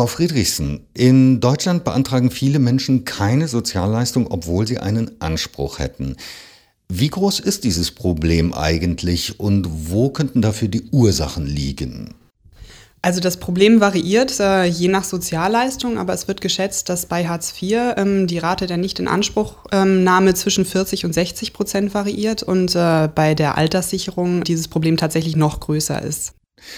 Frau Friedrichsen, in Deutschland beantragen viele Menschen keine Sozialleistung, obwohl sie einen Anspruch hätten. Wie groß ist dieses Problem eigentlich und wo könnten dafür die Ursachen liegen? Also das Problem variiert äh, je nach Sozialleistung, aber es wird geschätzt, dass bei Hartz IV ähm, die Rate der Nicht-in-Anspruchnahme zwischen 40 und 60 Prozent variiert und äh, bei der Alterssicherung dieses Problem tatsächlich noch größer ist.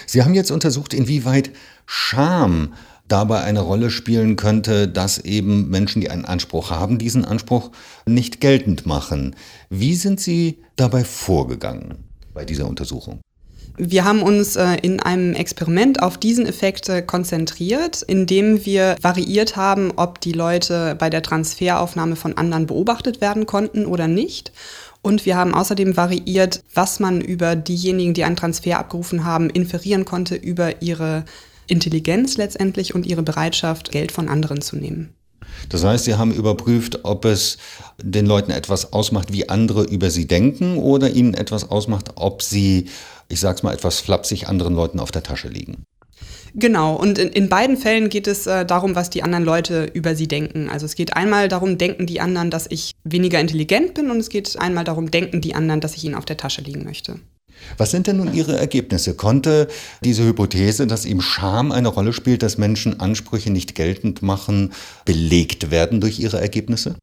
Sie haben jetzt untersucht, inwieweit Scham dabei eine Rolle spielen könnte, dass eben Menschen, die einen Anspruch haben, diesen Anspruch nicht geltend machen. Wie sind Sie dabei vorgegangen bei dieser Untersuchung? Wir haben uns äh, in einem Experiment auf diesen Effekt äh, konzentriert, indem wir variiert haben, ob die Leute bei der Transferaufnahme von anderen beobachtet werden konnten oder nicht. Und wir haben außerdem variiert, was man über diejenigen, die einen Transfer abgerufen haben, inferieren konnte über ihre Intelligenz letztendlich und ihre Bereitschaft, Geld von anderen zu nehmen. Das heißt, Sie haben überprüft, ob es den Leuten etwas ausmacht, wie andere über sie denken oder ihnen etwas ausmacht, ob sie, ich sag's mal etwas flapsig, anderen Leuten auf der Tasche liegen. Genau, und in, in beiden Fällen geht es äh, darum, was die anderen Leute über sie denken. Also es geht einmal darum, denken die anderen, dass ich weniger intelligent bin und es geht einmal darum, denken die anderen, dass ich ihnen auf der Tasche liegen möchte. Was sind denn nun Ihre Ergebnisse? Konnte diese Hypothese, dass eben Scham eine Rolle spielt, dass Menschen Ansprüche nicht geltend machen, belegt werden durch Ihre Ergebnisse?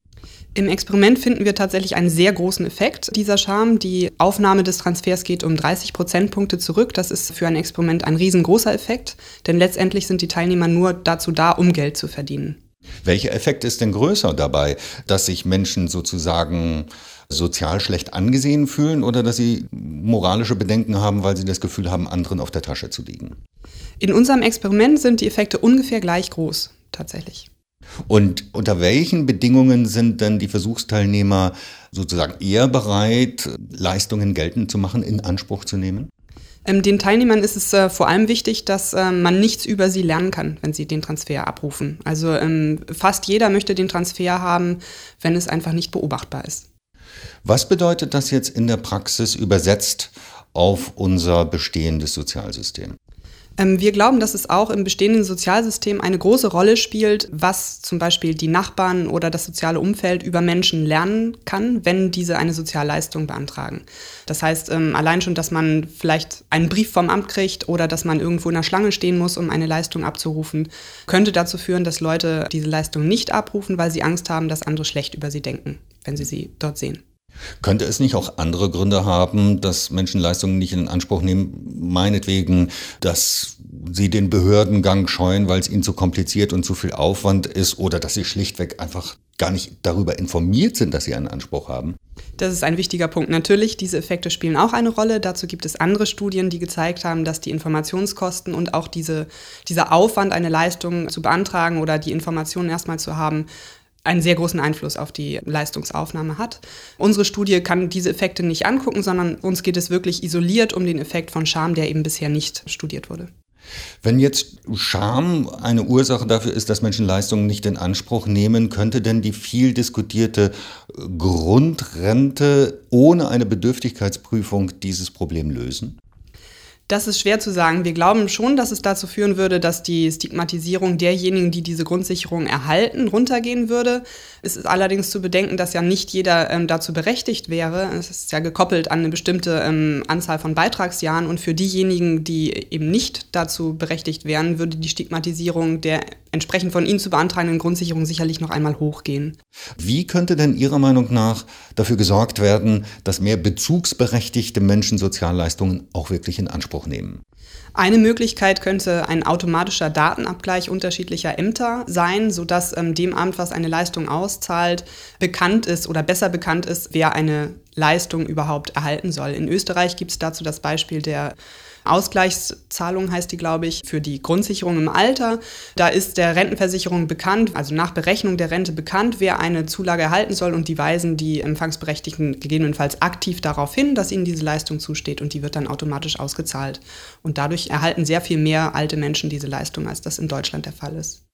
Im Experiment finden wir tatsächlich einen sehr großen Effekt dieser Scham. Die Aufnahme des Transfers geht um 30 Prozentpunkte zurück. Das ist für ein Experiment ein riesengroßer Effekt, denn letztendlich sind die Teilnehmer nur dazu da, um Geld zu verdienen. Welcher Effekt ist denn größer dabei, dass sich Menschen sozusagen sozial schlecht angesehen fühlen oder dass sie moralische Bedenken haben, weil sie das Gefühl haben, anderen auf der Tasche zu liegen? In unserem Experiment sind die Effekte ungefähr gleich groß, tatsächlich. Und unter welchen Bedingungen sind denn die Versuchsteilnehmer sozusagen eher bereit, Leistungen geltend zu machen, in Anspruch zu nehmen? Ähm, den Teilnehmern ist es äh, vor allem wichtig, dass äh, man nichts über sie lernen kann, wenn sie den Transfer abrufen. Also ähm, fast jeder möchte den Transfer haben, wenn es einfach nicht beobachtbar ist. Was bedeutet das jetzt in der Praxis übersetzt auf unser bestehendes Sozialsystem? Ähm, wir glauben, dass es auch im bestehenden Sozialsystem eine große Rolle spielt, was zum Beispiel die Nachbarn oder das soziale Umfeld über Menschen lernen kann, wenn diese eine Sozialleistung beantragen. Das heißt, ähm, allein schon, dass man vielleicht einen Brief vom Amt kriegt oder dass man irgendwo in der Schlange stehen muss, um eine Leistung abzurufen, könnte dazu führen, dass Leute diese Leistung nicht abrufen, weil sie Angst haben, dass andere schlecht über sie denken, wenn sie sie dort sehen. Könnte es nicht auch andere Gründe haben, dass Menschen Leistungen nicht in Anspruch nehmen? Meinetwegen, dass sie den Behördengang scheuen, weil es ihnen zu kompliziert und zu viel Aufwand ist oder dass sie schlichtweg einfach gar nicht darüber informiert sind, dass sie einen Anspruch haben? Das ist ein wichtiger Punkt. Natürlich, diese Effekte spielen auch eine Rolle. Dazu gibt es andere Studien, die gezeigt haben, dass die Informationskosten und auch diese, dieser Aufwand, eine Leistung zu beantragen oder die Informationen erstmal zu haben, einen sehr großen Einfluss auf die Leistungsaufnahme hat. Unsere Studie kann diese Effekte nicht angucken, sondern uns geht es wirklich isoliert um den Effekt von Scham, der eben bisher nicht studiert wurde. Wenn jetzt Scham eine Ursache dafür ist, dass Menschen Leistungen nicht in Anspruch nehmen, könnte denn die viel diskutierte Grundrente ohne eine Bedürftigkeitsprüfung dieses Problem lösen? Das ist schwer zu sagen. Wir glauben schon, dass es dazu führen würde, dass die Stigmatisierung derjenigen, die diese Grundsicherung erhalten, runtergehen würde. Es ist allerdings zu bedenken, dass ja nicht jeder ähm, dazu berechtigt wäre. Es ist ja gekoppelt an eine bestimmte ähm, Anzahl von Beitragsjahren. Und für diejenigen, die eben nicht dazu berechtigt wären, würde die Stigmatisierung der entsprechend von Ihnen zu beantragenden Grundsicherung sicherlich noch einmal hochgehen. Wie könnte denn Ihrer Meinung nach dafür gesorgt werden, dass mehr bezugsberechtigte Menschen Sozialleistungen auch wirklich in Anspruch nehmen? Eine Möglichkeit könnte ein automatischer Datenabgleich unterschiedlicher Ämter sein, sodass ähm, dem Amt, was eine Leistung auszahlt, bekannt ist oder besser bekannt ist, wer eine Leistung überhaupt erhalten soll. In Österreich gibt es dazu das Beispiel der Ausgleichszahlung heißt die, glaube ich, für die Grundsicherung im Alter. Da ist der Rentenversicherung bekannt, also nach Berechnung der Rente bekannt, wer eine Zulage erhalten soll und die weisen die Empfangsberechtigten gegebenenfalls aktiv darauf hin, dass ihnen diese Leistung zusteht und die wird dann automatisch ausgezahlt. Und dadurch erhalten sehr viel mehr alte Menschen diese Leistung, als das in Deutschland der Fall ist.